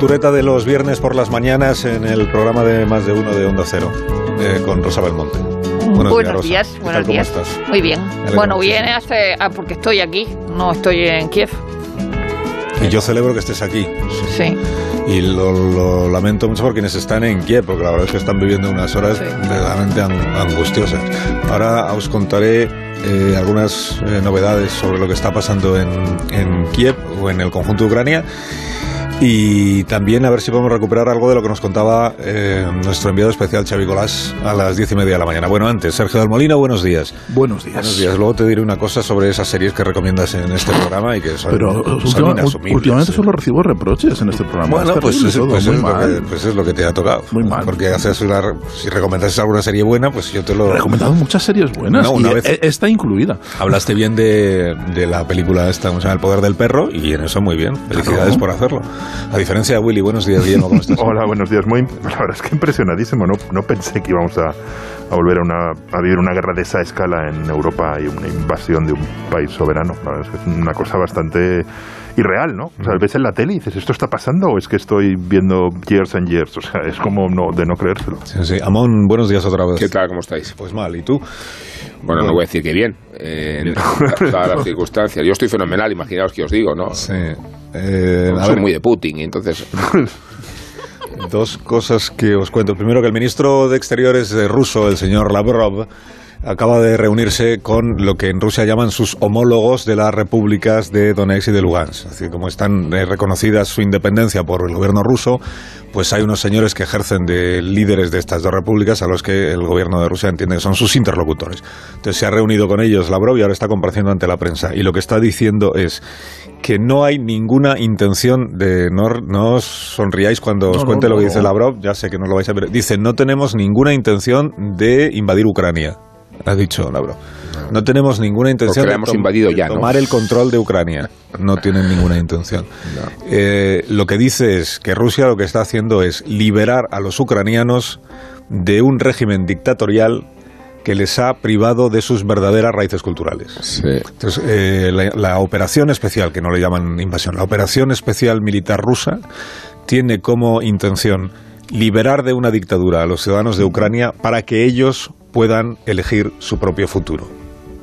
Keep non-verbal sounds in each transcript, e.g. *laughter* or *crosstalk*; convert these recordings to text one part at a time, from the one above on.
Cultureta de los viernes por las mañanas en el programa de Más de Uno de Onda Cero eh, con Rosa Belmonte. Buenos, Rosa. días, ¿Qué buenos tal, ¿Cómo días. estás? Muy bien. Bueno, viene hace, ah, porque estoy aquí, no estoy en Kiev. Y yo celebro que estés aquí. Sí. Y lo, lo lamento mucho por quienes están en Kiev, porque la verdad es que están viviendo unas horas Sí. verdaderamente ang- angustiosas. Ahora os contaré eh, algunas eh, novedades sobre lo que está pasando en, en Kiev o en el conjunto de Ucrania. Y también a ver si podemos recuperar algo de lo que nos contaba eh, nuestro enviado especial Xavi Colás a las diez y media de la mañana. Bueno, antes, Sergio del Molino, buenos días. Buenos días. Buenos días. Luego te diré una cosa sobre esas series que recomiendas en este programa y que son, Pero son última- últimamente solo recibo reproches en este programa. Bueno, Es pues, es, todo, pues es que, pues es lo que te ha tocado. Muy mal. Porque haces una, si recomendas alguna serie buena, pues yo te lo... He recomendado muchas series buenas No, una y vez- e- esta incluida. Hablaste bien de, de la película esta, ¿cómo se llama? El poder del perro, y en eso muy bien. Felicidades Claro. por hacerlo. A diferencia de Willy, buenos días, Guillermo, ¿cómo estás? *laughs* Hola, buenos días. Muy, la verdad es que impresionadísimo. No, no pensé que íbamos a, volver a, una, a vivir una guerra de esa escala en Europa y una invasión de un país soberano. Es una cosa bastante irreal, ¿no? O sea, ves en la tele y dices, ¿esto está pasando o es que estoy viendo Years and Years? O sea, es como no, de no creérselo. Sí, sí. Amón, buenos días otra vez. ¿Qué tal? ¿Cómo estáis? Pues mal, ¿y tú? Bueno, no voy a decir que bien, eh, en todas las *laughs* circunstancias. Yo estoy fenomenal, imaginaos que os digo, ¿no? Sí. Eh, a Soy muy de Putin, y entonces... *laughs* Dos cosas que os cuento. Primero, que el ministro de Exteriores de ruso, el señor Lavrov, acaba de reunirse con lo que en Rusia llaman sus homólogos de las repúblicas de Donetsk y de Lugansk. Así como están eh, reconocidas su independencia por el gobierno ruso, pues hay unos señores que ejercen de líderes de estas dos repúblicas a los que el gobierno de Rusia entiende que son sus interlocutores. Entonces se ha reunido con ellos Lavrov y ahora está compareciendo ante la prensa. Y lo que está diciendo es que no hay ninguna intención de... No, no os sonriáis cuando os no, cuente lo que dice. Lavrov, ya sé que no lo vais a ver. Dice, no tenemos ninguna intención de invadir Ucrania, ha dicho Lavrov. No tenemos ninguna intención de, hemos tom- invadido de ya, ¿no? tomar el control de Ucrania. No tienen ninguna intención. Eh, lo que dice es que Rusia lo que está haciendo es liberar a los ucranianos de un régimen dictatorial que les ha privado de sus verdaderas raíces culturales. Sí. Entonces, eh, la, la operación especial, que no le llaman invasión, la operación especial militar rusa tiene como intención liberar de una dictadura a los ciudadanos de Ucrania para que ellos puedan elegir su propio futuro.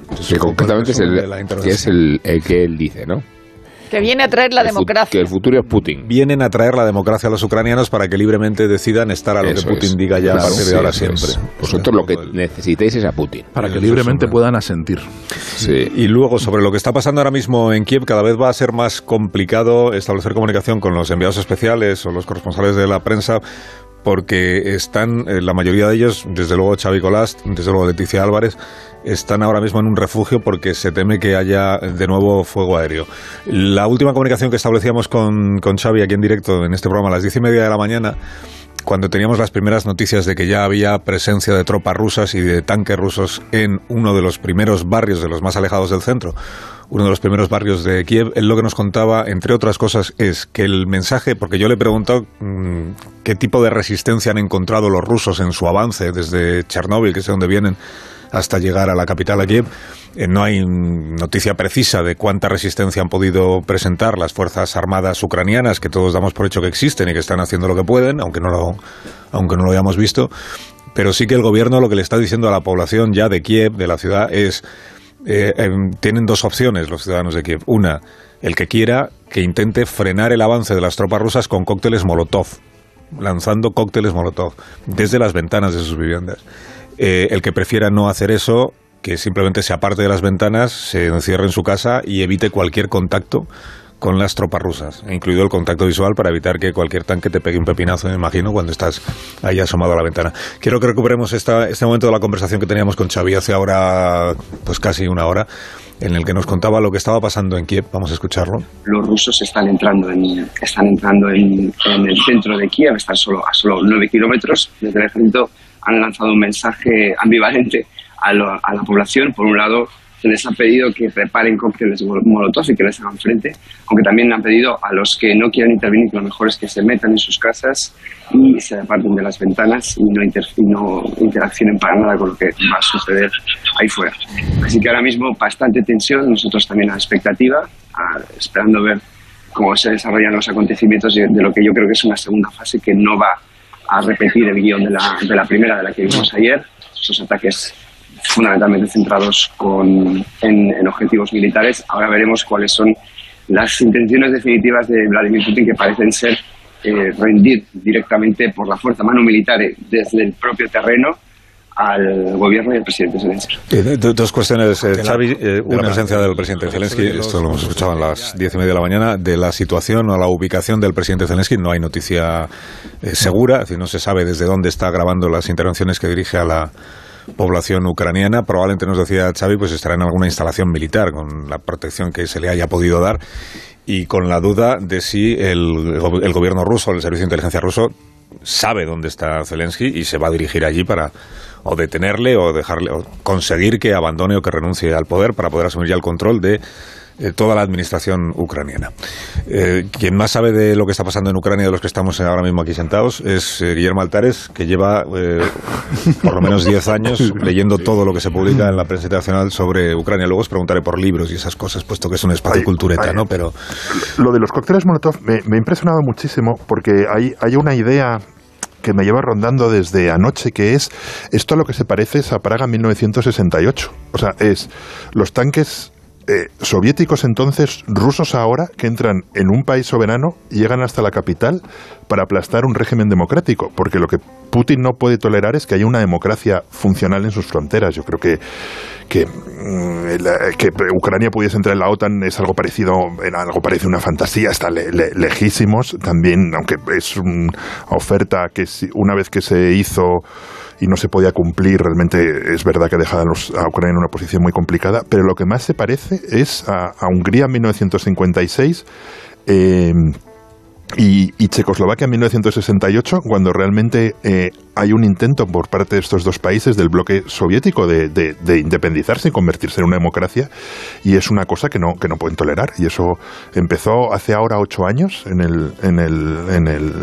Entonces, Que concretamente es de el, que es el, el que él dice, ¿no? Que viene a traer la El democracia. Que el futuro es Putin. Vienen a traer la democracia a los ucranianos para que libremente decidan estar a lo Eso que Putin es. diga ya a Claro, partir de sí, ahora eso siempre. es. Vosotros lo que necesitáis es a Putin. Para que libremente puedan asentir. Sí. Y luego, sobre lo que está pasando ahora mismo en Kiev, cada vez va a ser más complicado establecer comunicación con los enviados especiales o los corresponsales de la prensa, porque están, eh, la mayoría de ellos, desde luego Xavi Colás, desde luego Leticia Álvarez, están ahora mismo en un refugio porque se teme que haya de nuevo fuego aéreo. La última comunicación que establecíamos con, con Xavi aquí en directo en este programa a las diez y media de la mañana cuando teníamos las primeras noticias de que ya había presencia de tropas rusas y de tanques rusos en uno de los primeros barrios, de los más alejados del centro, uno de los primeros barrios de Kiev, él lo que nos contaba, entre otras cosas, es que el mensaje, porque yo le he preguntado mm, qué tipo de resistencia han encontrado los rusos en su avance desde Chernóbil, que es de vienen, hasta llegar a la capital, a Kiev. Eh, no hay noticia precisa de cuánta resistencia han podido presentar las fuerzas armadas ucranianas, que todos damos por hecho que existen y que están haciendo lo que pueden, aunque no lo, aunque no lo hayamos visto. Pero sí que el gobierno lo que le está diciendo a la población ya de Kiev, de la ciudad, es eh, em, tienen dos opciones los ciudadanos de Kiev. Una, el que quiera que intente frenar el avance de las tropas rusas con cócteles Molotov, lanzando cócteles Molotov desde las ventanas de sus viviendas. Eh, el que prefiera no hacer eso que simplemente se aparte de las ventanas, se encierre en su casa y evite cualquier contacto con las tropas rusas, incluido el contacto visual para evitar que cualquier tanque te pegue un pepinazo, me imagino, cuando estás ahí asomado a la ventana. Quiero que recuperemos esta, este momento de la conversación que teníamos con Xavi hace ahora pues casi una hora, en el que nos contaba lo que estaba pasando en Kiev. Vamos a escucharlo. Los rusos están entrando en, están entrando en, el centro de Kiev, están solo, a solo 9 kilómetros. Desde el ejército han lanzado un mensaje ambivalente a, lo- a la población. Por un lado, se les ha pedido que preparen cócteles molotov y que les hagan frente, aunque también han pedido a los que no quieran intervenir, que lo mejor es que se metan en sus casas y se aparten de las ventanas y no, inter- y no interaccionen para nada con lo que va a suceder ahí fuera. Así que ahora mismo bastante tensión, nosotros también a expectativa, a- esperando ver cómo se desarrollan los acontecimientos de, de lo que yo creo que es una segunda fase que no va a repetir el guion de la, de la primera, de la que vimos ayer, esos ataques fundamentalmente centrados con, en, en objetivos militares. Ahora veremos cuáles son las intenciones definitivas de Vladimir Putin que parecen ser eh, rendir directamente por la fuerza mano militar desde el propio terreno al gobierno y al presidente Zelensky. Eh, do- dos cuestiones, eh, Xavi. Eh, una la- presencia del presidente Zelensky, esto lo hemos escuchado a las diez y media de la mañana, de la situación o la ubicación del presidente Zelensky. No hay noticia eh, segura, es decir, no se sabe desde dónde está grabando las intervenciones que dirige a la población ucraniana. Probablemente nos decía Xavi, pues estará en alguna instalación militar con la protección que se le haya podido dar y con la duda de si el gobierno ruso, el servicio de inteligencia ruso, sabe dónde está Zelensky y se va a dirigir allí para o detenerle o dejarle o conseguir que abandone o que renuncie al poder para poder asumir ya el control de eh, toda la administración ucraniana. Eh, quien más sabe de lo que está pasando en Ucrania de los que estamos ahora mismo aquí sentados es eh, Guillermo Altares, que lleva por lo menos 10 años *laughs* leyendo todo lo que se publica en la prensa internacional sobre Ucrania. Luego os preguntaré por libros y esas cosas, puesto que es un espacio cultureta. ¿no? Pero Lo de los cócteles Molotov me, me ha impresionado muchísimo porque hay, hay una idea que me lleva rondando desde anoche, que es esto a lo que se parece es a Praga 1968. O sea, es los tanques eh, soviéticos entonces, rusos ahora, que entran en un país soberano llegan hasta la capital para aplastar un régimen democrático, porque lo que Putin no puede tolerar es que haya una democracia funcional en sus fronteras. Yo creo que que, mm, que Ucrania pudiese entrar en la OTAN es algo parecido, algo parece una fantasía, está le- le- lejísimos también, aunque es una oferta que una vez que se hizo y no se podía cumplir, realmente es verdad que deja a, Ucrania en una posición muy complicada, pero lo que más se parece es a, a Hungría en 1956. eh, y, y Checoslovaquia en 1968, cuando realmente eh, hay un intento por parte de estos dos países del bloque soviético de, de- de independizarse y convertirse en una democracia, y es una cosa que no, que no pueden tolerar. Y eso empezó hace ahora ocho años en el, en el, en el,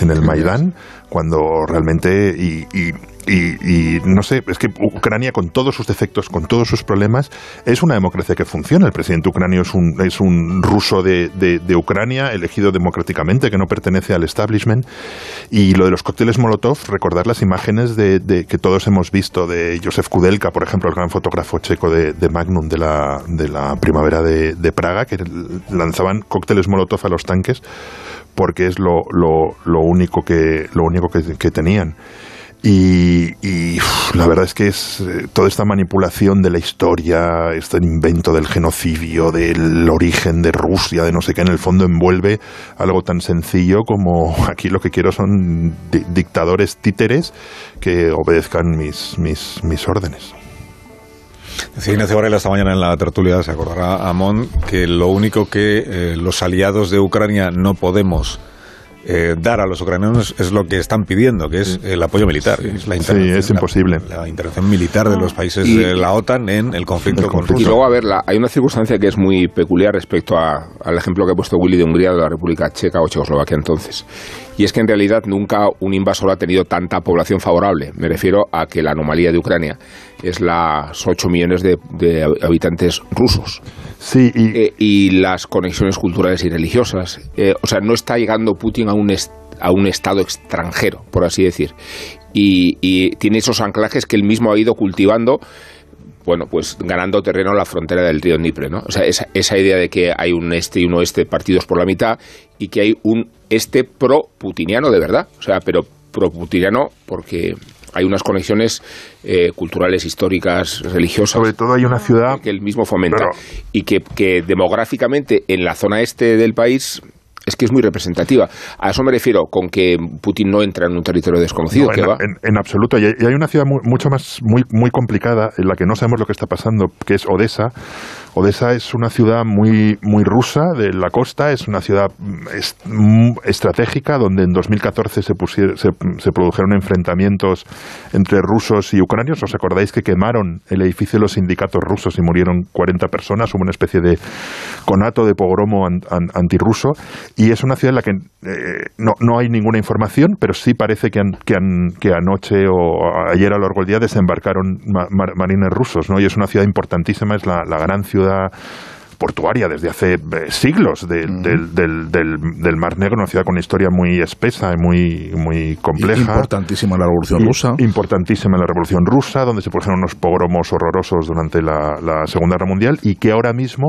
en el Maidán, cuando realmente. Y, y- y- y no sé, es que Ucrania, con todos sus defectos, con todos sus problemas, es una democracia que funciona. El presidente ucranio es un, es un ruso de, de- de Ucrania, elegido democráticamente, que no pertenece al establishment. Y lo de los cócteles Molotov, recordar las imágenes de, de- que todos hemos visto de Josef Kudelka, por ejemplo, el gran fotógrafo checo de, Magnum de la, de la primavera de, Praga, que lanzaban cócteles Molotov a los tanques porque es lo, lo, lo único que lo único que tenían. Y, la verdad es que es eh, toda esta manipulación de la historia, este invento del genocidio, del origen de Rusia, de no sé qué, en el fondo envuelve algo tan sencillo como *laughs* aquí lo que quiero son di- dictadores títeres que obedezcan mis, mis, mis órdenes. Decía Ignacio Varela esta mañana en la tertulia, se acordará Amón, que lo único que eh, los aliados de Ucrania no podemos eh, dar a los ucranianos es lo que están pidiendo, que es el apoyo militar. es la Sí, intervención- es imposible. La, la intervención militar de los países Y- de la OTAN en el conflicto El con conflicto. Y Rusia. luego, a ver, la- hay una circunstancia que es muy peculiar respecto a- al ejemplo que ha puesto Willy de Hungría, de la República Checa o Checoslovaquia entonces. Y es que en realidad nunca un invasor ha tenido tanta población favorable. Me refiero a que la anomalía de Ucrania es las 8 millones de, de habitantes rusos. Sí, y, Eh, y las conexiones culturales y religiosas. Eh, o sea, no está llegando Putin a un, a un estado extranjero, por así decir. Y, y tiene esos anclajes que él mismo ha ido cultivando, bueno, pues ganando terreno en la frontera del río Dnieper, ¿no? O sea, esa, esa idea de que hay un este y un oeste partidos por la mitad y que hay un este pro-putiniano de verdad. O sea, pero pro-putiniano porque hay unas conexiones eh, culturales, históricas, religiosas. Sobre todo hay una ciudad que él mismo fomenta y que, que demográficamente en la zona este del país es que es muy representativa. A eso me refiero con que Putin no entra en un territorio desconocido, No, que en, va. en- en absoluto. Y hay, una ciudad mu- mucho más, muy, muy complicada, en la que no sabemos lo que está pasando, que es Odessa. Odessa es una ciudad muy, muy rusa de la costa, es una ciudad mm, es- mm, estratégica, donde en 2014 se, pusier- se, se produjeron enfrentamientos entre rusos y ucranios. ¿Os acordáis que quemaron el edificio de los sindicatos rusos y murieron 40 personas? Hubo una especie de conato de pogromo an- an- antirruso. Y es una ciudad en la que eh, no, no hay ninguna información, pero sí parece que, han- que, anoche o ayer a lo largo del día desembarcaron ma- mar- marines rusos, ¿no? Y es una ciudad importantísima, es la, la gran ciudad portuaria desde hace eh, siglos de- del, del, del, del Mar Negro, una ciudad con una historia muy espesa y muy, muy compleja. Importantísima la Revolución Rusa. Importantísima en la Revolución Rusa, donde se produjeron unos pogromos horrorosos durante la, la Segunda Guerra Mundial y que ahora mismo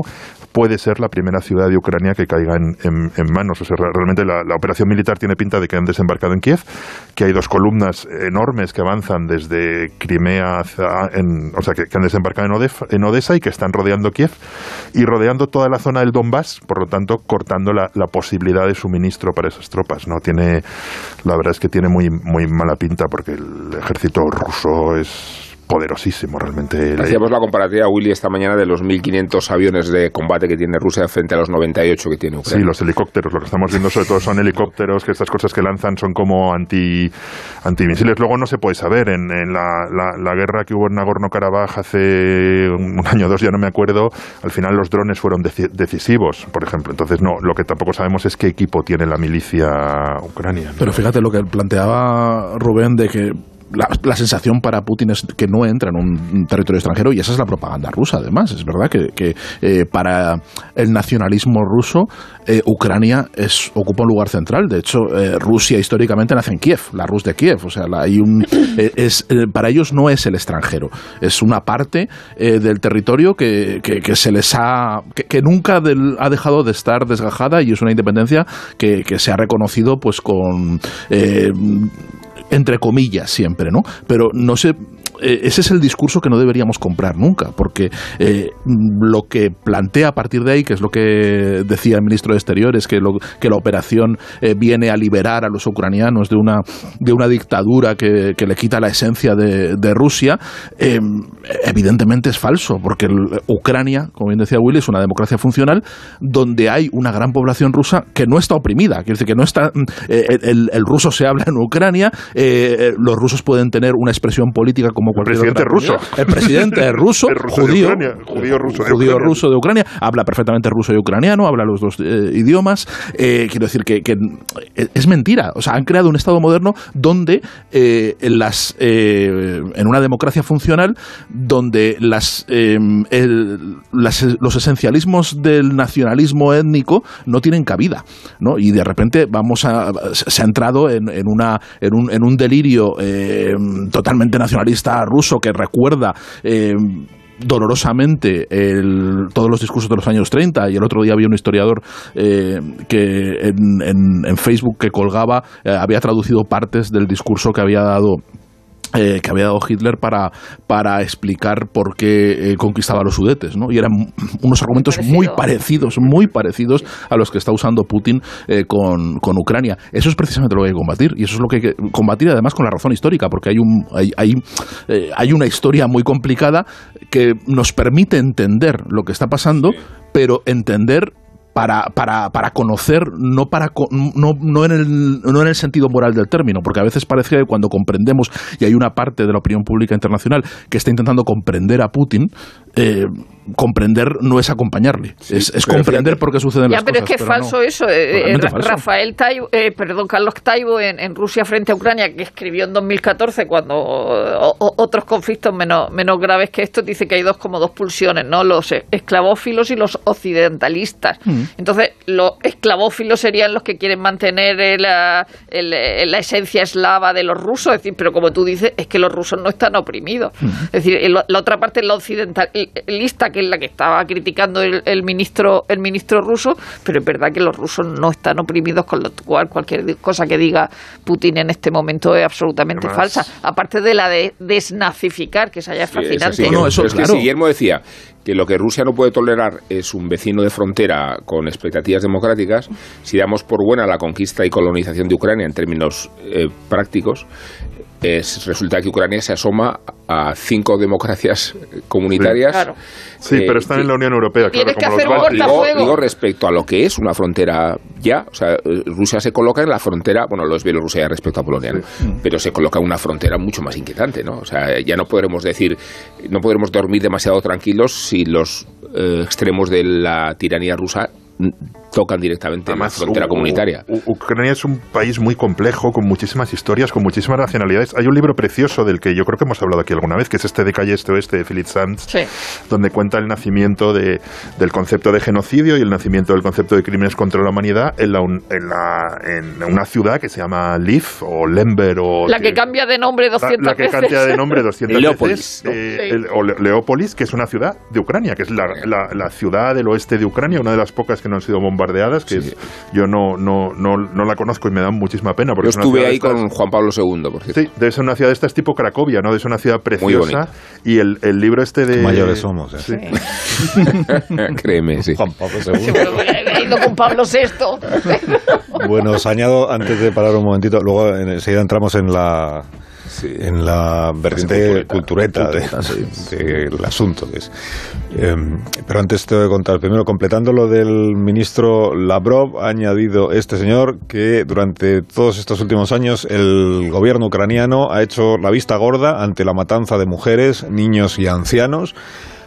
puede ser la primera ciudad de Ucrania que caiga en, en- en manos. O sea, re- realmente la, operación militar tiene pinta de que han desembarcado en Kiev, que hay dos columnas enormes que avanzan desde Crimea, en- o sea, que, han desembarcado en, Odef- en Odessa y que están rodeando Kiev y rodeando toda la zona del Donbass, por lo tanto, cortando la, la posibilidad de suministro para esas tropas. No tiene, la verdad es que tiene muy mala pinta porque el ejército ruso es poderosísimo realmente. Hacíamos la comparativa, Willy, esta mañana de los 1.500 aviones de combate que tiene Rusia frente a los 98 que tiene Sí, Ucrania. los helicópteros, lo que estamos viendo sobre todo son helicópteros, que estas cosas que lanzan son como anti, antimisiles. Luego no se puede saber, en, en la, la- la guerra que hubo en Nagorno-Karabaj hace un año o dos, ya no me acuerdo, al final los drones fueron deci- decisivos, por ejemplo. Entonces, no, lo que tampoco sabemos es qué equipo tiene la milicia ucrania. Pero fíjate lo que planteaba Rubén de que la, la sensación para Putin es que no entra en un territorio extranjero y esa es la propaganda rusa además. Es verdad que, que, eh, para el nacionalismo ruso eh, Ucrania es, ocupa un lugar central. De hecho, eh, Rusia históricamente nace en Kiev, la Rus de Kiev. O sea, la- hay un, *coughs* es, para ellos no es el extranjero, es una parte del territorio que, que- que se les ha que, nunca del- ha dejado de estar desgajada y es una independencia que, se ha reconocido pues con entre comillas siempre, ¿no? Pero no sé, eh, ese es el discurso que no deberíamos comprar nunca, porque eh, lo que plantea a partir de ahí, que es lo que decía el ministro de Exteriores, que, lo- que la operación eh, viene a liberar a los ucranianos de una, de una dictadura que, le quita la esencia de, Rusia, eh, evidentemente es falso, porque Ucrania, como bien decía Willy, es una democracia funcional donde hay una gran población rusa que no está oprimida, quiere decir que no está, eh, el, el ruso se habla en Ucrania, eh, los rusos pueden tener una expresión política como cualquier presidente otra ruso. comunidad. El presidente es *laughs* ruso, El ruso de judío, Ucrania, judío ruso de judío Ucrania. ruso de Ucrania, habla perfectamente ruso y ucraniano, habla los dos eh, idiomas. eh, quiero decir que, que es mentira. O sea, han creado un Estado moderno donde eh, en las eh, en una democracia funcional donde las, eh, el- las- los esencialismos del nacionalismo étnico no tienen cabida, ¿no? Y de repente vamos a se ha entrado en, en una en un, en un delirio eh, totalmente nacionalista ruso que recuerda eh, dolorosamente el- todos los discursos de los años 30 y el otro día había un historiador eh, que en, en- Facebook que colgaba eh, había traducido partes del discurso que había dado eh, que había dado Hitler para, para explicar por qué eh, conquistaba los sudetes, ¿no? Y eran unos argumentos parecido. muy parecidos, muy parecidos a los que está usando Putin eh, con, con Ucrania. Eso es precisamente lo que hay que combatir, y eso es lo que hay que combatir además con la razón histórica, porque hay, un, hay, hay, eh, hay una historia muy complicada que nos permite entender lo que está pasando, pero entender para, para, para conocer, no, para, no, no, en el, no en el sentido moral del término, porque a veces parece que cuando comprendemos, y hay una parte de la opinión pública internacional que está intentando comprender a Putin, eh, comprender no es acompañarle, es, es pero comprender fíjate. por qué suceden Ya, las pero es cosas. que es no. falso eso. eh, eh, falso. Rafael Taibo, eh, perdón, Carlos Taibo en, en Rusia frente a Ucrania, que escribió en 2014 cuando o- o- otros conflictos menos, menos graves que estos, dice que hay dos como dos pulsiones, ¿no? Los esclavófilos y los occidentalistas. Mm. Entonces, los esclavófilos serían los que quieren mantener la, el, eh, la esencia eslava de los rusos, es decir, pero como tú dices, es que los rusos no están oprimidos. Mm. Es decir, el- la otra parte es la occidental, lista, que es la que estaba criticando el, el ministro el ministro ruso, pero es verdad que los rusos no están oprimidos, con lo cual cualquier cosa que diga Putin en este momento es absolutamente Además- falsa. Aparte de la de desnazificar, que esa ya es Sí, es fascinante. así. No, no, eso, Pero es que si Guillermo decía que lo que Rusia no puede tolerar es un vecino de frontera con expectativas democráticas, si damos por buena la conquista y colonización de Ucrania en términos eh, prácticos, es, resulta que Ucrania se asoma a cinco democracias comunitarias. Claro. Sí, eh, pero están en la Unión Europea, claro, que como los hacer bálticos. Digo, digo respecto a lo que es una frontera ya, o sea, eh, Rusia se coloca en la frontera, bueno, lo es Bielorrusia ya respecto a Polonia, ¿no? pero se coloca en una frontera mucho más inquietante, ¿no? O sea, ya no podremos decir, no podremos dormir demasiado tranquilos si los eh, extremos de la tiranía rusa mm, tocan directamente Además, la frontera U- comunitaria. U- Ucrania es un país muy complejo, con muchísimas historias, con muchísimas nacionalidades. Hay un libro precioso del que yo creo que hemos hablado aquí alguna vez, que es este de Calle Este Oeste de Philip Sands, Sí. donde cuenta el nacimiento de, del concepto de genocidio y el nacimiento del concepto de crímenes contra la humanidad en, la, un- en, la- en una ciudad que se llama Lviv o Lember o... La que cambia de nombre la, 200 la que veces. cambia de nombre 200 Leópolis, veces. ¿no? eh, Sí. el- o Le- Leópolis, que es una ciudad de Ucrania, que es la, la- la ciudad del oeste de Ucrania, una de las pocas que no han sido bombardeadas, que Sí. es, yo no, no, no, no la conozco y me da muchísima pena. Porque Yo estuve de ahí estas- con Juan Pablo II, por cierto. Sí, debe ser una ciudad de estas tipo Cracovia, ¿no? De ser una ciudad preciosa. bonita. Y el, el libro este de... Mayores somos, ¿eh? Sí. *laughs* Créeme, sí. Juan Pablo II. he ido con Pablo VI. Bueno, os añado, antes de parar un momentito, luego en- enseguida entramos en la en la vertiente cultureta, de- *laughs* del asunto. que es. Em, pero antes te voy a contar, primero completando lo del ministro Lavrov, ha añadido este señor que durante todos estos últimos años el gobierno ucraniano ha hecho la vista gorda ante la matanza de mujeres, niños y ancianos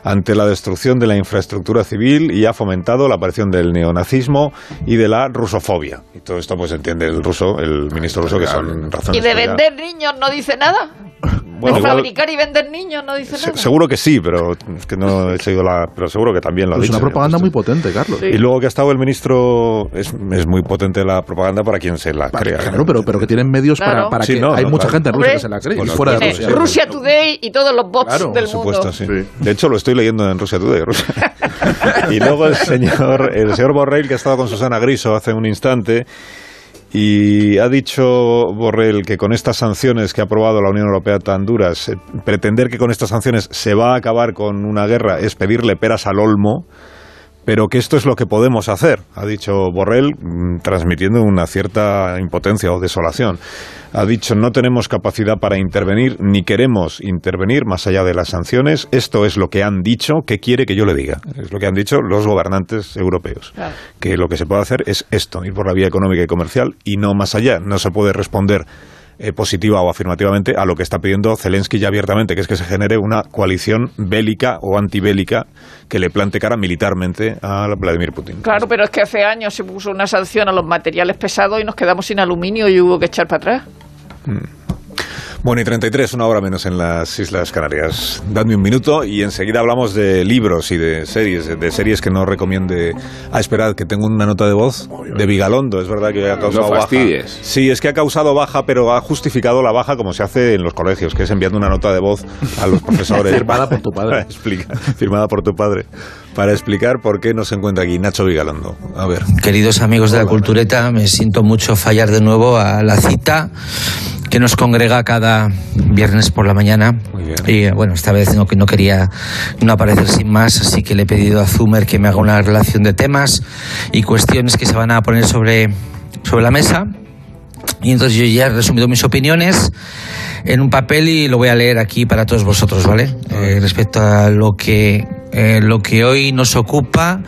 ante la destrucción de la infraestructura civil y ha fomentado la aparición del neonazismo y de la rusofobia. Y todo esto pues entiende el ruso, el ministro ruso, que son razones... Y de vender niños no dice nada. *laughs* Bueno, de igual- fabricar y vender niños no dice se- nada. seguro que sí, pero es que no *laughs* he seguido la... Pero seguro que también lo ha Es dicho. una propaganda Pues, muy potente, Carlos. Y luego que ha estado el ministro, es, es muy potente la propaganda para quien se la Pa- crea. Claro, pero, pero que tienen medios Claro. para, para Sí, que no, hay no, mucha claro. gente en Rusia que se la cree y Bueno, fuera de Rusia. Rusia Today y todos los bots Claro, del Por mundo. supuesto, sí. Sí. De hecho, lo estoy leyendo en Rusia Today. Rusia. *laughs* y luego el señor, el señor Borrell, que ha estado con Susana Griso hace un instante, y ha dicho Borrell que con estas sanciones que ha aprobado la Unión Europea tan duras, eh, pretender que con estas sanciones se va a acabar con una guerra es pedirle peras al olmo. Pero que esto es lo que podemos hacer, ha dicho Borrell, mm, transmitiendo una cierta impotencia o desolación. Ha dicho no tenemos capacidad para intervenir ni queremos intervenir más allá de las sanciones. Esto es lo que han dicho. ¿Qué quiere que yo le diga? Es lo que han dicho los gobernantes europeos. Claro. Que lo que se puede hacer es esto, ir por la vía económica y comercial y no más allá. No se puede responder eh, positiva o afirmativamente a lo que está pidiendo Zelensky ya abiertamente, que es que se genere una coalición bélica o antibélica que le plante cara militarmente a Vladimir Putin. Claro, pero es que hace años se puso una sanción a los materiales pesados y nos quedamos sin aluminio y hubo que echar para atrás. Bueno, y 33, una hora menos en las Islas Canarias. Dadme un minuto y enseguida hablamos de libros y de series, de series que no recomiende. Ah, esperad, que tengo una nota de voz de Vigalondo. Es verdad que ha causado No baja. Sí, es que ha causado baja, pero ha justificado la baja como se hace en los colegios, que es enviando una nota de voz a los profesores. *laughs* Firmada por tu padre. *laughs* Para explicar- firmada por tu padre. Para explicar por qué no se encuentra aquí Nacho Vigalondo. A ver. Queridos amigos de la cultureta, me siento mucho fallar de nuevo a la cita que nos congrega cada viernes por la mañana. Muy bien. Y eh, bueno, esta vez no, no quería no aparecer sin más, así que le he pedido a Zumer que me haga una relación de temas y cuestiones que se van a poner sobre, sobre la mesa. Y entonces yo ya he resumido mis opiniones en un papel y lo voy a leer aquí para todos vosotros, ¿vale? Eh, respecto a lo que, eh, lo que hoy nos ocupa,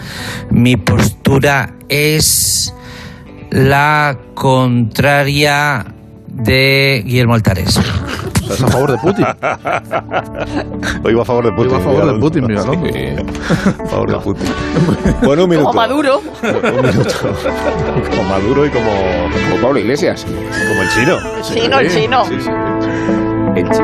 mi postura es la contraria de Guillermo Altares. Estás a favor de Putin. *laughs* Hoy va a favor de Putin. Hoy va a favor de. Putin, Vigalondo. Sí, a favor de Putin. *laughs* Bueno, un minuto. Como Maduro. Un minuto. Como Maduro y como, Como Pablo Iglesias. como el chino. Chino, el chino. Sí, sí. El chi-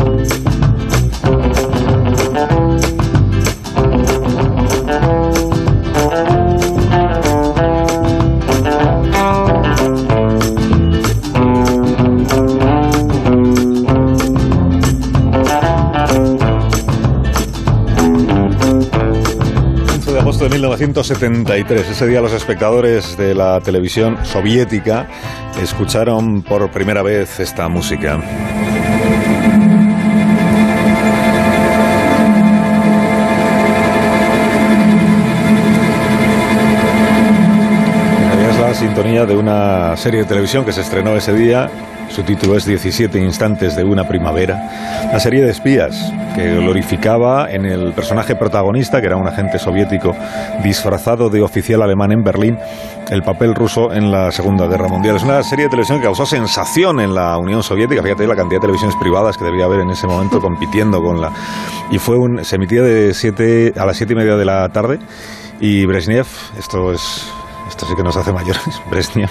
1973. Ese día los espectadores de la televisión soviética escucharon por primera vez esta música. Es la sintonía de una serie de televisión que se estrenó ese día su título es 17 instantes de una primavera. Una serie de espías que glorificaba en el personaje protagonista, que era un agente soviético disfrazado de oficial alemán en Berlín, el papel ruso en la Segunda Guerra Mundial. Es una serie de televisión que causó sensación en la Unión Soviética. Fíjate la cantidad de televisiones privadas que debía haber en ese momento *laughs* compitiendo con la... Y fue un... se emitía de siete a las siete y media de la tarde y Brezhnev, esto es... Esto sí que nos hace mayores. *laughs* Brezhnev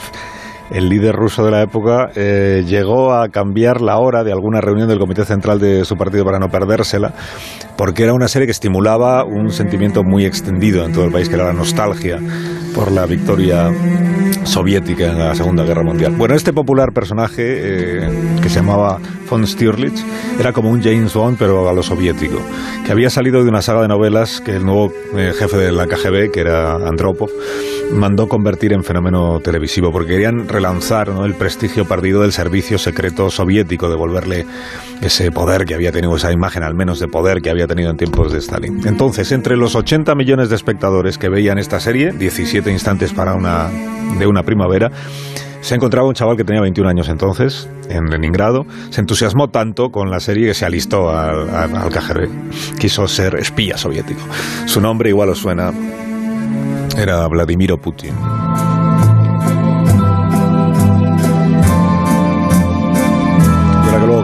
el líder ruso de la época, eh, llegó a cambiar la hora de alguna reunión del Comité Central de su partido para no perdérsela, porque era una serie que estimulaba un sentimiento muy extendido en todo el país, que era la nostalgia por la victoria soviética en la Segunda Guerra Mundial. Bueno, este popular personaje, eh, que se llamaba von Stirlitz, era como un James Bond, pero a lo soviético, que había salido de una saga de novelas que el nuevo eh, jefe de la KGB, que era Andropov, mandó convertir en fenómeno televisivo, porque querían relanzar el prestigio perdido del servicio secreto soviético, devolverle ese poder que había tenido, esa imagen al menos de poder que había tenido en tiempos de Stalin. Entonces, entre los 80 millones de espectadores que veían esta serie, 17 instantes para una, de una primavera, se encontraba un chaval que tenía 21 años entonces, en Leningrado. Se entusiasmó tanto con la serie que se alistó al, al, al KGB. Quiso ser espía soviético. Su nombre igual os suena era Vladimiro Putin.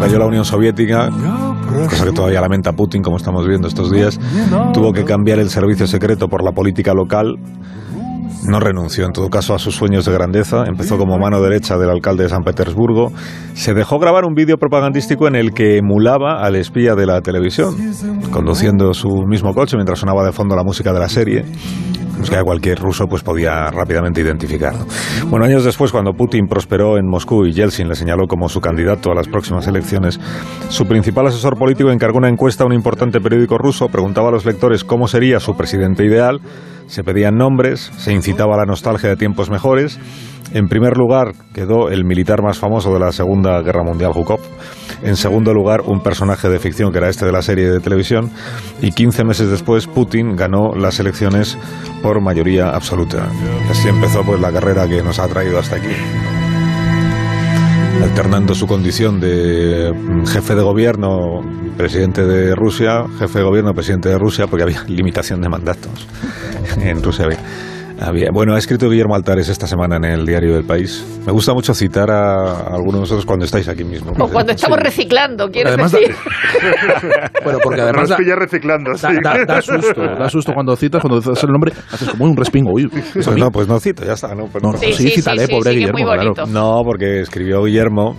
Cayó la Unión Soviética, cosa que todavía lamenta Putin, como estamos viendo estos días, tuvo que cambiar el servicio secreto por la política local. No renunció, en todo caso, a sus sueños de grandeza. Empezó como mano derecha del alcalde de San Petersburgo. Se dejó grabar un vídeo propagandístico en el que emulaba al espía de la televisión, conduciendo su mismo coche mientras sonaba de fondo la música de la serie pues que cualquier ruso pues podía rápidamente identificarlo. Bueno, años después, cuando Putin prosperó en Moscú y Yeltsin le señaló como su candidato a las próximas elecciones, su principal asesor político encargó una encuesta a un importante periódico ruso, preguntaba a los lectores cómo sería su presidente ideal, se pedían nombres, se incitaba a la nostalgia de tiempos mejores. En primer lugar quedó el militar más famoso de la Segunda Guerra Mundial, Zhukov. En segundo lugar, un personaje de ficción que era este de la serie de televisión. Y 15 meses después, Putin ganó las elecciones por mayoría absoluta. Así empezó pues la carrera que nos ha traído hasta aquí alternando su condición de jefe de gobierno, presidente de Rusia, jefe de gobierno, presidente de Rusia, porque había *laughs* limitación de mandatos en Rusia. Bueno, ha escrito Guillermo Altares esta semana en el diario del País. Me gusta mucho citar a algunos de vosotros cuando estáis aquí mismo. O cuando estamos sí. reciclando, quiero decir. Da, *laughs* bueno, porque además da, reciclando, da, sí. da, da, susto, da susto cuando citas, cuando citas el nombre, haces como un respingo. Uy, pues no, pues no cito, ya está. No, pues no, no, sí, sí, cítale, pobre Guillermo, claro. No, porque escribió Guillermo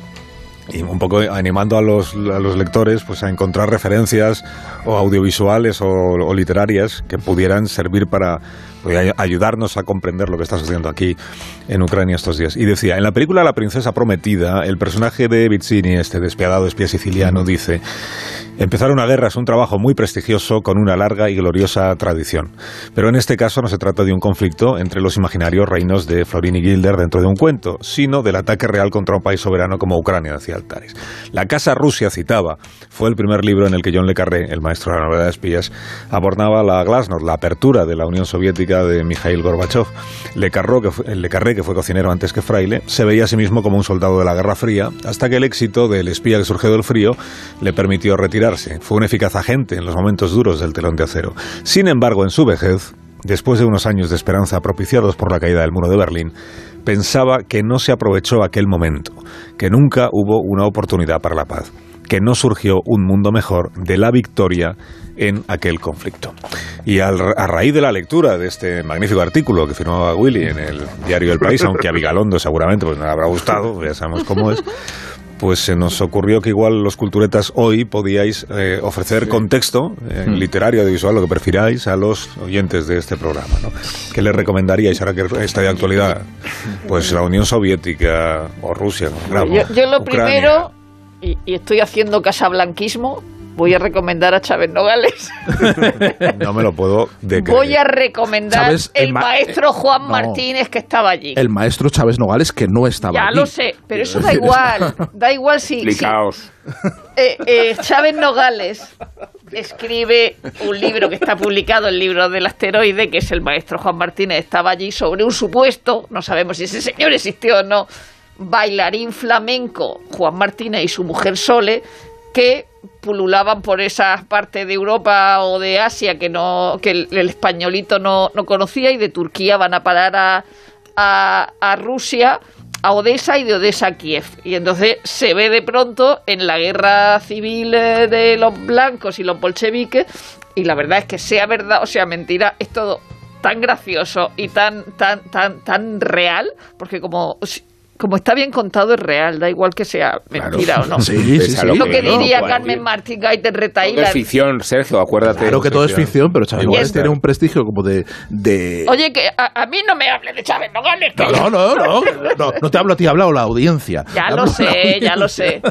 y un poco animando a los, a los lectores pues a encontrar referencias o audiovisuales o, o literarias que pudieran servir para ayudarnos a comprender lo que está sucediendo aquí en Ucrania estos días. Y decía, en la película La princesa prometida, el personaje de Vizzini, este despiadado espía siciliano, dice, empezar una guerra es un trabajo muy prestigioso con una larga y gloriosa tradición. Pero en este caso no se trata de un conflicto entre los imaginarios reinos de Florín y Gilder dentro de un cuento, sino del ataque real contra un país soberano como Ucrania, decía Altares. La Casa Rusia citaba, fue el primer libro en el que John Le Carré, el maestro de la novela de espías, abordaba la glasnost, la apertura de la Unión Soviética de Mikhail Gorbachev. Le Carré, que fue, Le Carré, que fue cocinero antes que fraile, se veía a sí mismo como un soldado de la Guerra Fría, hasta que el éxito del espía que surgió del frío le permitió Fue un eficaz agente en los momentos duros del telón de acero. Sin embargo, en su vejez, después de unos años de esperanza propiciados por la caída del muro de Berlín, pensaba que no se aprovechó aquel momento, que nunca hubo una oportunidad para la paz, que no surgió un mundo mejor de la victoria en aquel conflicto. Y al, a raíz de la lectura de este magnífico artículo que firmaba Willy en el diario El País, aunque a Vigalondo seguramente pues, no le habrá gustado, ya sabemos cómo es, pues se nos ocurrió que igual los culturetas hoy podíais eh, ofrecer sí. contexto eh, mm. literario, audiovisual, lo que prefiráis a los oyentes de este programa. ¿no? ¿Qué les recomendaríais ahora que está de actualidad? Pues la Unión Soviética o Rusia. Claro, yo, yo, lo Ucrania. primero, y, y, estoy haciendo casablanquismo, voy a recomendar a Chávez Nogales. *laughs* no me lo puedo de Voy a recomendar Chávez, el el ma- maestro Juan no. Martínez que estaba allí. El maestro Chávez Nogales que no estaba Ya allí. lo sé, pero eso da *laughs* igual. Da igual si, si Explicaos. *laughs* eh, eh, Chávez Nogales escribe un libro que está publicado, el libro del asteroide, que es el maestro Juan Martínez, estaba allí sobre un supuesto, no sabemos si ese señor existió o no, bailarín flamenco Juan Martínez y su mujer Sole, que pululaban por esas partes de Europa o de Asia que no que el, españolito no, no conocía y de Turquía van a parar a, a, a Rusia a Odessa y de Odessa a Kiev. Y entonces se ve de pronto en la guerra civil eh, de los blancos y los bolcheviques, y la verdad es que sea verdad o sea mentira, es todo tan gracioso y tan, tan, tan, tan real, porque como, como está bien contado es real, da igual que sea mentira o no. Sí, sí, lo Lo que no, diría Carmen. Martín Gaiter Todo Retaíla. es ficción, Sergio, acuérdate. Claro que todo es ficción, pero Chávez Nogales tiene un prestigio como de... de... Oye, que a, a mí no me hable de Chávez Nogales. que No, no, no, no, no, no te hablo a ti, ha hablado la audiencia. Ya lo sé, ya lo sé.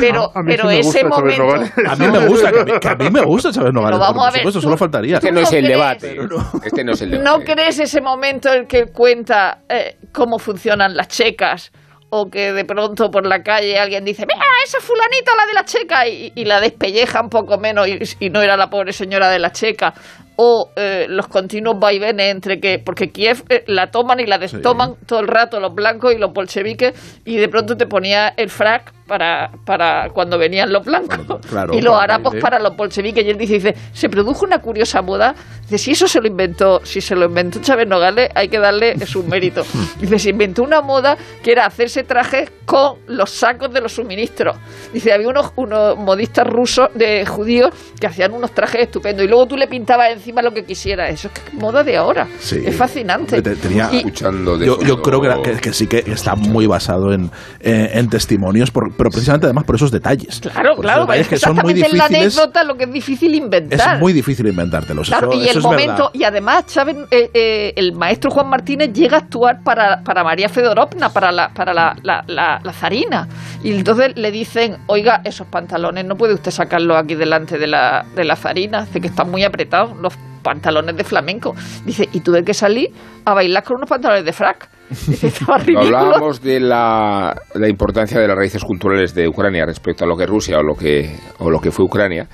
Pero, A- a mí sí pero ese momento. A mí me gusta, que a mí, que a mí me gusta Chávez Nogales, Pero vamos por a ver, supuesto, tú- solo faltaría. Este no es ¿No el debate. Este no es el debate. ¿No crees ese momento en el que cuenta eh, cómo funcionan las checas? O que de pronto por la calle alguien dice, mira, esa fulanita, la de la checa, y, y la despelleja un poco menos y no era la pobre señora de la checa. O eh, los continuos vaivenes entre que, porque Kiev eh, la toman y la destoman todo el rato los blancos y los bolcheviques, y de pronto te ponía el frac para, para cuando venían los blancos claro, *laughs* y los harapos ¿eh? para los bolcheviques. Y él dice, dice, se produjo una curiosa moda. Dice, si eso se lo inventó, si se lo inventó Chávez Nogales, hay que darle su mérito. *laughs* Dice, se inventó una moda que era hacerse trajes con los sacos de los suministros. Dice, había unos, unos modistas rusos, de judíos, que hacían unos trajes estupendos. Y luego tú le pintabas encima lo que quisieras. Eso es que moda de ahora. Sí. Es fascinante. Te- tenía- Y- Escuchando de Yo, creo que, la- que- que sí que está muy basado en, en- en testimonios, por- pero precisamente además por esos detalles. Claro, Por claro, detalles es que son muy exactamente en la difíciles. anécdota lo que es difícil inventar. Es muy difícil inventártelos. Claro, eso- y eso el momento, verdad. y además Chávez, eh, eh, el maestro Juan Martínez llega a actuar para, para María Fedorovna, para la, para la, la, la- la zarina. Y entonces le dicen, oiga, esos pantalones no puede usted sacarlos aquí delante de la, de la zarina, dice que están muy apretados, los pantalones de flamenco. Dice, y tuve que salir a bailar con unos pantalones de frac. Dice, *laughs* hablábamos de la, la importancia de las raíces culturales de Ucrania respecto a lo que es Rusia o lo que, o lo que fue Ucrania,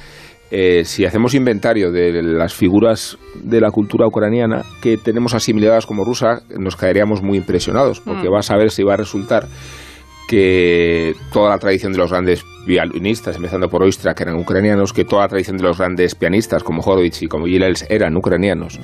eh, si hacemos inventario de las figuras de la cultura ucraniana que tenemos asimiladas como rusa, nos quedaríamos muy impresionados, porque Mm. vas a ver si va a resultar que toda la tradición de los grandes violinistas, empezando por Oistra, que eran ucranianos, que toda la tradición de los grandes pianistas como Horowitz y como Gilels eran ucranianos,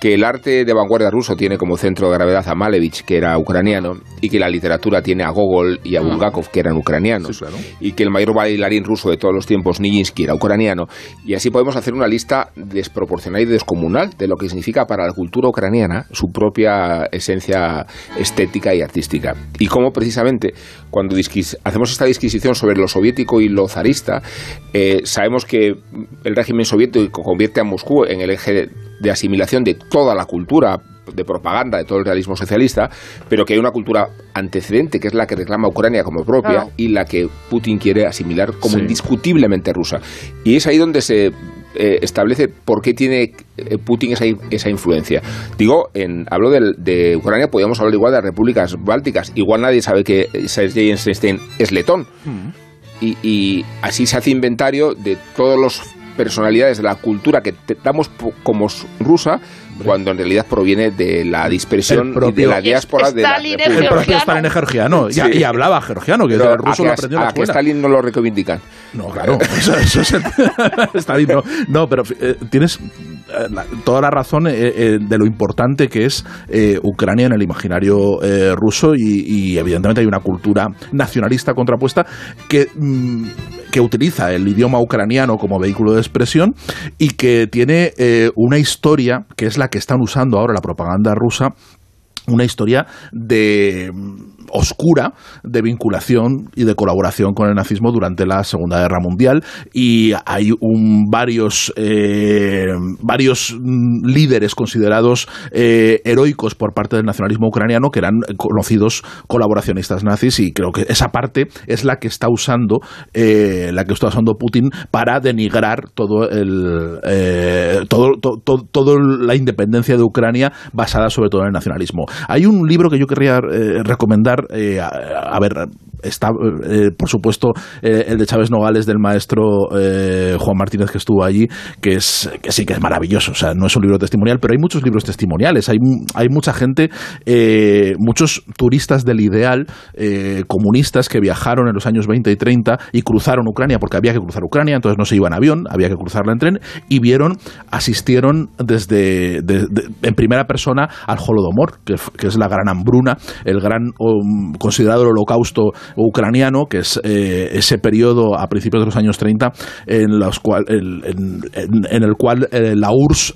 que el arte de vanguardia ruso tiene como centro de gravedad a Malevich, que era ucraniano, y que la literatura tiene a Gogol y a Bulgakov, que eran ucranianos, Sí, claro. y que el mayor bailarín ruso de todos los tiempos, Nijinsky, era ucraniano, y así podemos hacer una lista desproporcionada y descomunal de lo que significa para la cultura ucraniana su propia esencia estética y artística. Y cómo precisamente cuando hacemos esta disquisición sobre lo soviético y lo zarista, eh, sabemos que el régimen soviético convierte a Moscú en el eje de, asimilación de toda la cultura de propaganda de todo el realismo socialista, pero que hay una cultura antecedente que es la que reclama Ucrania como propia Claro. y la que Putin quiere asimilar como Sí. indiscutiblemente rusa. Y es ahí donde se eh, establece por qué tiene eh, Putin esa, esa influencia. Digo, en, hablo de, Ucrania, podríamos hablar igual de las repúblicas bálticas. Igual nadie sabe que Sergei Eisenstein es letón. Y, y así se hace inventario de todas las personalidades de la cultura que damos como rusa, cuando en realidad proviene de la dispersión El y de la diáspora de la es El república. propio georgiano. Stalin es georgiano y, Sí. y hablaba georgiano, que Pero el ruso a lo que- aprendió en la a que. Stalin no lo reivindican. No, claro, *laughs* eso, eso es *laughs* Stalin, no. No, pero eh, tienes toda la razón eh, eh, de lo importante que es eh, Ucrania en el imaginario eh, ruso y, evidentemente hay una cultura nacionalista contrapuesta que, mm, que utiliza el idioma ucraniano como vehículo de expresión y que tiene eh, una historia que es la que están usando ahora la propaganda rusa una historia de oscura de vinculación y de colaboración con el nazismo durante la Segunda Guerra Mundial y hay un, varios, eh, varios mm, líderes considerados eh, heroicos por parte del nacionalismo ucraniano que eran conocidos colaboracionistas nazis y creo que esa parte es la que está usando eh, la que está usando Putin para denigrar todo el todo, todo, la independencia de Ucrania basada sobre todo en el nacionalismo. Hay un libro que yo querría recomendar eh, a, ver, está, eh, por supuesto, eh, el de Chávez Nogales del maestro Juan Martínez que estuvo allí, que, es, que sí que es maravilloso. O sea, no es un libro testimonial, pero hay muchos libros testimoniales. Hay, hay mucha gente, muchos turistas del ideal, comunistas que viajaron en los años 20 y 30 y cruzaron Ucrania, porque había que cruzar Ucrania, entonces no se iban en avión, había que cruzarla en tren, y vieron, asistieron desde, en primera persona al Holodomor, que, es la gran hambruna, el gran considerado el holocausto ucraniano, que es eh, ese periodo a principios de los años 30 en, los cual, en, el cual eh, la URSS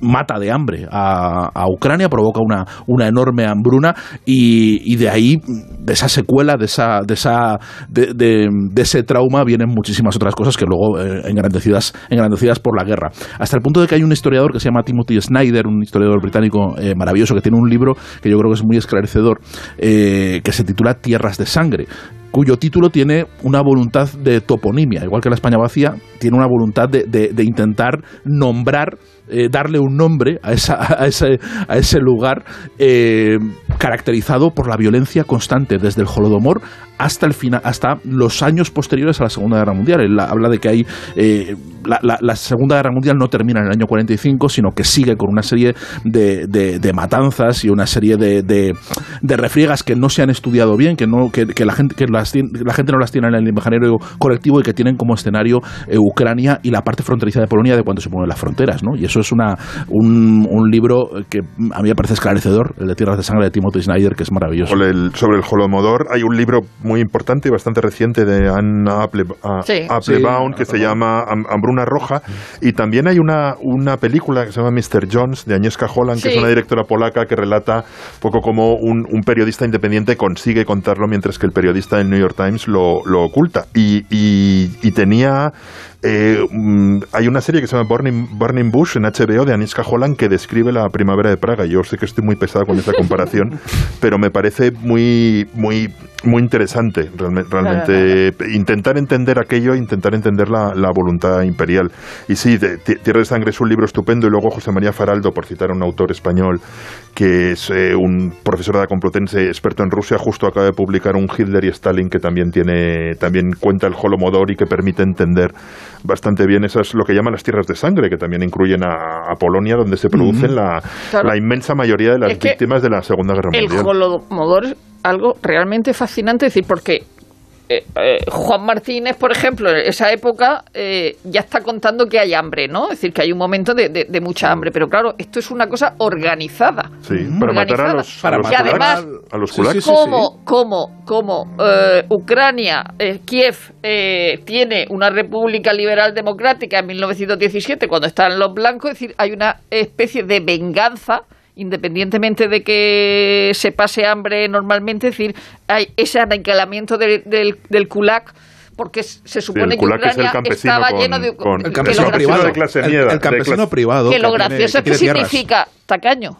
mata de hambre a, Ucrania, provoca una, una enorme hambruna y, de ahí, de esa secuela, de, esa, de, esa, de, ese trauma, vienen muchísimas otras cosas que luego eh, engrandecidas, engrandecidas por la guerra. Hasta el punto de que hay un historiador que se llama Timothy Snyder, un historiador británico eh, maravilloso, que tiene un libro que yo creo que es muy esclarecedor, eh, que se titula Tierras de Sangre cuyo título tiene una voluntad de toponimia, igual que la España vacía, tiene una voluntad de, de intentar nombrar eh, darle un nombre a, esa, *laughs* a, ese, a ese lugar eh, caracterizado por la violencia constante desde el Holodomor hasta el final, hasta los años posteriores a la Segunda Guerra Mundial. Él habla de que hay eh, la, Segunda Guerra Mundial no termina en el año 45, sino que sigue con una serie de, de, matanzas y una serie de, de, refriegas que no se han estudiado bien, que no que, la gente que la gente no las tiene en el imaginario colectivo y que tienen como escenario Ucrania y la parte fronteriza de Polonia de cuando se ponen las fronteras, ¿no? Y eso es una un, un, libro que a mí me parece esclarecedor, el de Tierras de Sangre de Timothy Snyder, que es maravilloso. Sobre el, sobre el Holomodor hay un libro muy importante y bastante reciente de Anna Applebaum que se llama Hambruna Roja y también hay una, una película que se llama Mr. Jones de Agnieszka Holland, que es una directora polaca que relata poco como un, un, periodista independiente consigue contarlo mientras que el periodista del New York Times lo, lo oculta. Y, y, y tenía eh, mm, hay una serie que se llama Burning, Bush en HBO de Aniska Holland que describe la primavera de Praga. Yo sé que estoy muy pesado con esa comparación, *laughs* pero me parece muy, muy, muy interesante realmente, intentar entender aquello, intentar entender la, voluntad imperial. Y sí, Tierra de Sangre es un libro estupendo y luego José María Faraldo, por citar a un autor español que es eh, un profesor de la Complutense experto en Rusia, justo acaba de publicar un Hitler y Stalin que también tiene también cuenta el Holomodor y que permite entender bastante bien. Esas lo que llaman las tierras de sangre, que también incluyen a, Polonia, donde se producen la, inmensa mayoría de las víctimas de la Segunda Guerra Mundial. El Holodomor es algo realmente fascinante, decir, porque eh, eh, Juan Martínez, por ejemplo, en esa época eh, ya está contando que hay hambre, ¿no? Es decir, que hay un momento de, mucha hambre. Pero claro, esto es una cosa organizada. Sí, para matar a los, para además, a los como, como, como Ucrania, Kiev, tiene una república liberal democrática en 1917, cuando están los blancos, es decir, hay una especie de venganza independientemente de que se pase hambre normalmente, es decir, hay ese aniquilamiento del, del, del kulak porque se supone que Ucrania estaba lleno de... el campesino privado, de clase el, campesino privado. Que lo gracioso es que significa tacaño.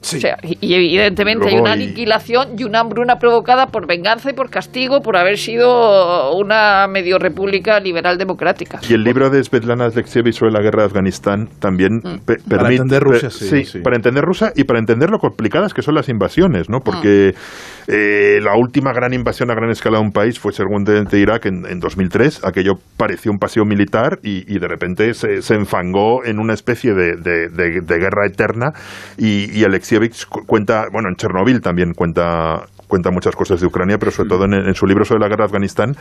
Sí. y evidentemente hay una aniquilación y una hambruna provocada por venganza y por castigo por haber sido una medio república liberal democrática. Y el libro de Svetlana Alexievich sobre la guerra de Afganistán también mm. permite... Para entender Rusia, sí, Para entender Rusia y para entender lo complicadas que son las invasiones, ¿no? Porque mm. eh, la última gran invasión a gran escala de un país fue seguramente Irak en, en 2003. Aquello pareció un paseo militar y, de repente se, se, enfangó en una especie de, de guerra eterna y, y Alexievich cuenta, bueno, en Chernobyl también cuenta cuenta muchas cosas de Ucrania, pero sobre todo en, su libro sobre la guerra de Afganistán,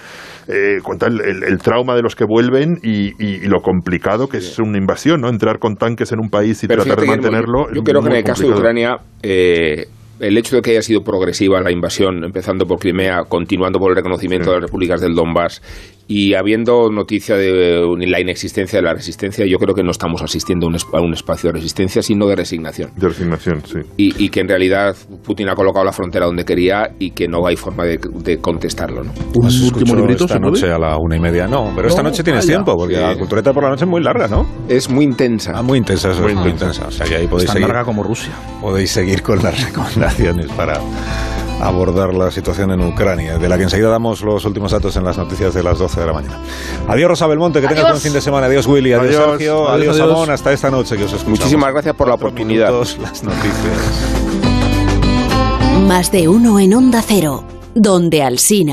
eh, cuenta el, trauma de los que vuelven y, lo complicado que es una invasión, ¿no? Entrar con tanques en un país y tratar de mantenerlo. Yo, creo que en el caso de Ucrania, eh, el hecho de que haya sido progresiva la invasión, empezando por Crimea, continuando por el reconocimiento de las repúblicas del Donbass Y habiendo noticia de la inexistencia de la resistencia, yo creo que no estamos asistiendo a un, a un espacio de resistencia, sino de resignación. De resignación, sí. Y, y, que en realidad Putin ha colocado la frontera donde quería y que no hay forma de, de contestarlo. ¿no? ¿Un último librito esta noche a la una y media? No, pero esta noche tienes vaya. tiempo, porque sí. la cultureta por la noche es muy larga, ¿no? Es muy intensa. Ah, muy intensa, eso muy es muy intensa. O sea, que ahí podéis Tan seguir, larga como Rusia. Podéis seguir con las *laughs* recomendaciones para abordar la situación en Ucrania, de la que enseguida damos los últimos datos en las noticias de las 12 de la mañana. Adiós Rosa Belmonte, que tengas buen fin de semana. Adiós Willy, adiós, adiós Sergio, adiós, adiós Amón, hasta esta noche que os escuchamos. Muchísimas gracias por la oportunidad. Minutos, las noticias. Más de uno en Onda Cero, donde Alsina.